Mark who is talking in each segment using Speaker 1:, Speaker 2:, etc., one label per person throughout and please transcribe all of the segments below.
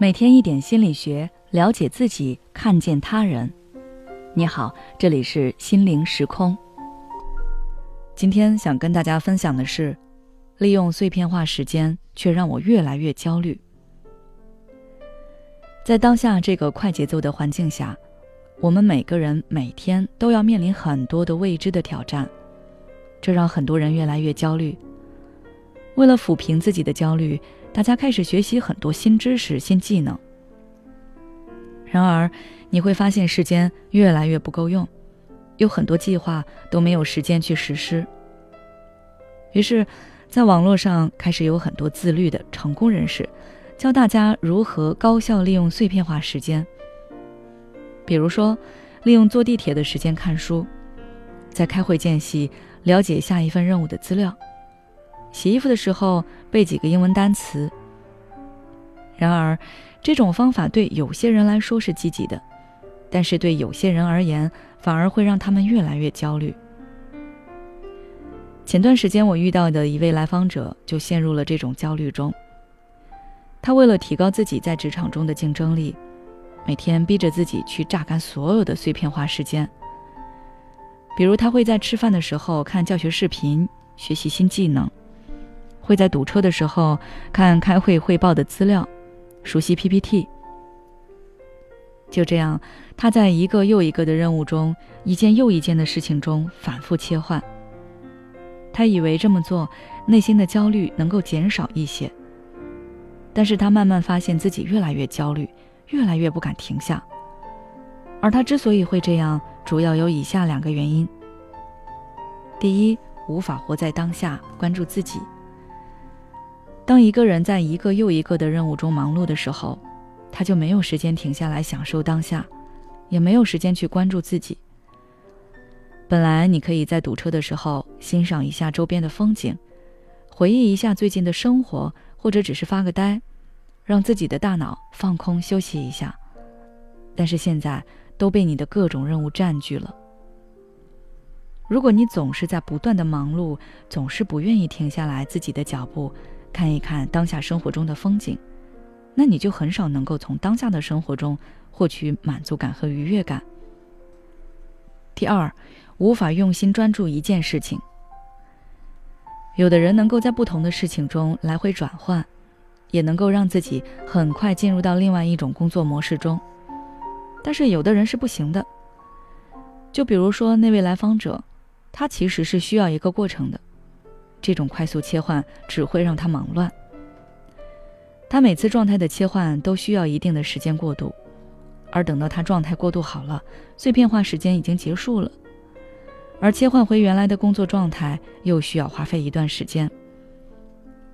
Speaker 1: 每天一点心理学，了解自己，看见他人。你好，这里是心灵时空。今天想跟大家分享的是，利用碎片化时间，却让我越来越焦虑。在当下这个快节奏的环境下，我们每个人每天都要面临很多的未知的挑战，这让很多人越来越焦虑。为了抚平自己的焦虑。大家开始学习很多新知识、新技能。然而，你会发现时间越来越不够用，有很多计划都没有时间去实施。于是，在网络上开始有很多自律的成功人士，教大家如何高效利用碎片化时间。比如说，利用坐地铁的时间看书，在开会间隙了解下一份任务的资料。洗衣服的时候背几个英文单词。然而，这种方法对有些人来说是积极的，但是对有些人而言，反而会让他们越来越焦虑。前段时间我遇到的一位来访者就陷入了这种焦虑中。他为了提高自己在职场中的竞争力，每天逼着自己去榨干所有的碎片化时间。比如，他会在吃饭的时候看教学视频，学习新技能。会在堵车的时候看开会汇报的资料，熟悉 PPT。就这样，他在一个又一个的任务中，一件又一件的事情中反复切换。他以为这么做，内心的焦虑能够减少一些。但是他慢慢发现自己越来越焦虑，越来越不敢停下。而他之所以会这样，主要有以下两个原因：第一，无法活在当下，关注自己。当一个人在一个又一个的任务中忙碌的时候，他就没有时间停下来享受当下，也没有时间去关注自己。本来你可以在堵车的时候欣赏一下周边的风景，回忆一下最近的生活，或者只是发个呆，让自己的大脑放空休息一下。但是现在都被你的各种任务占据了。如果你总是在不断的忙碌，总是不愿意停下来自己的脚步。看一看当下生活中的风景，那你就很少能够从当下的生活中获取满足感和愉悦感。第二，无法用心专注一件事情。有的人能够在不同的事情中来回转换，也能够让自己很快进入到另外一种工作模式中，但是有的人是不行的。就比如说那位来访者，他其实是需要一个过程的。这种快速切换只会让他忙乱。他每次状态的切换都需要一定的时间过渡，而等到他状态过渡好了，碎片化时间已经结束了，而切换回原来的工作状态又需要花费一段时间。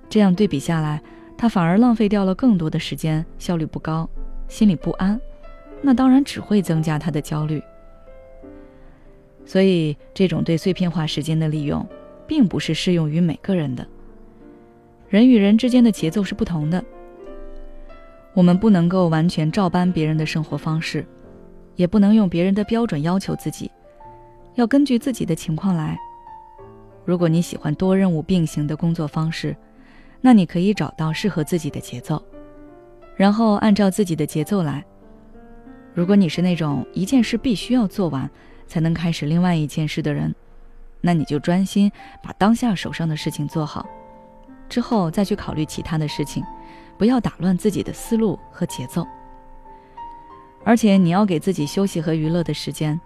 Speaker 1: 这样对比下来，他反而浪费掉了更多的时间，效率不高，心里不安，那当然只会增加他的焦虑。所以，这种对碎片化时间的利用。并不是适用于每个人的。人与人之间的节奏是不同的，我们不能够完全照搬别人的生活方式，也不能用别人的标准要求自己，要根据自己的情况来。如果你喜欢多任务并行的工作方式，那你可以找到适合自己的节奏，然后按照自己的节奏来。如果你是那种一件事必须要做完才能开始另外一件事的人，那你就专心把当下手上的事情做好，之后再去考虑其他的事情，不要打乱自己的思路和节奏。而且你要给自己休息和娱乐的时间，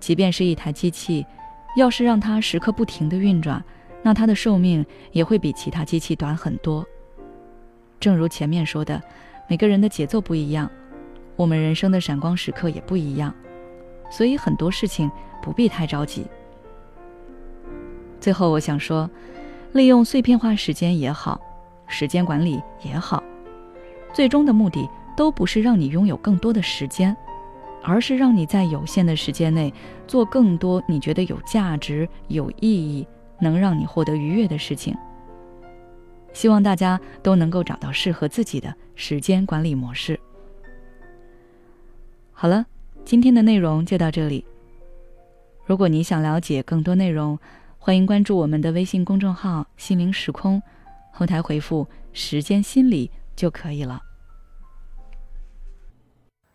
Speaker 1: 即便是一台机器，要是让它时刻不停的运转，那它的寿命也会比其他机器短很多。正如前面说的，每个人的节奏不一样，我们人生的闪光时刻也不一样，所以很多事情不必太着急。最后，我想说，利用碎片化时间也好，时间管理也好，最终的目的都不是让你拥有更多的时间，而是让你在有限的时间内做更多你觉得有价值、有意义、能让你获得愉悦的事情。希望大家都能够找到适合自己的时间管理模式。好了，今天的内容就到这里。如果你想了解更多内容，欢迎关注我们的微信公众号“心灵时空”，后台回复“时间心理”就可以了。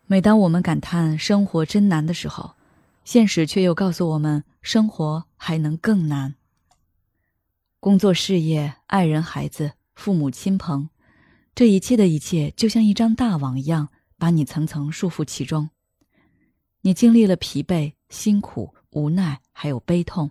Speaker 1: 每当我们感叹生活真难的时候，现实却又告诉我们，生活还能更难。工作、事业、爱人、孩子、父母亲朋，这一切的一切，就像一张大网一样，把你层层束缚其中。你经历了疲惫、辛苦、无奈，还有悲痛。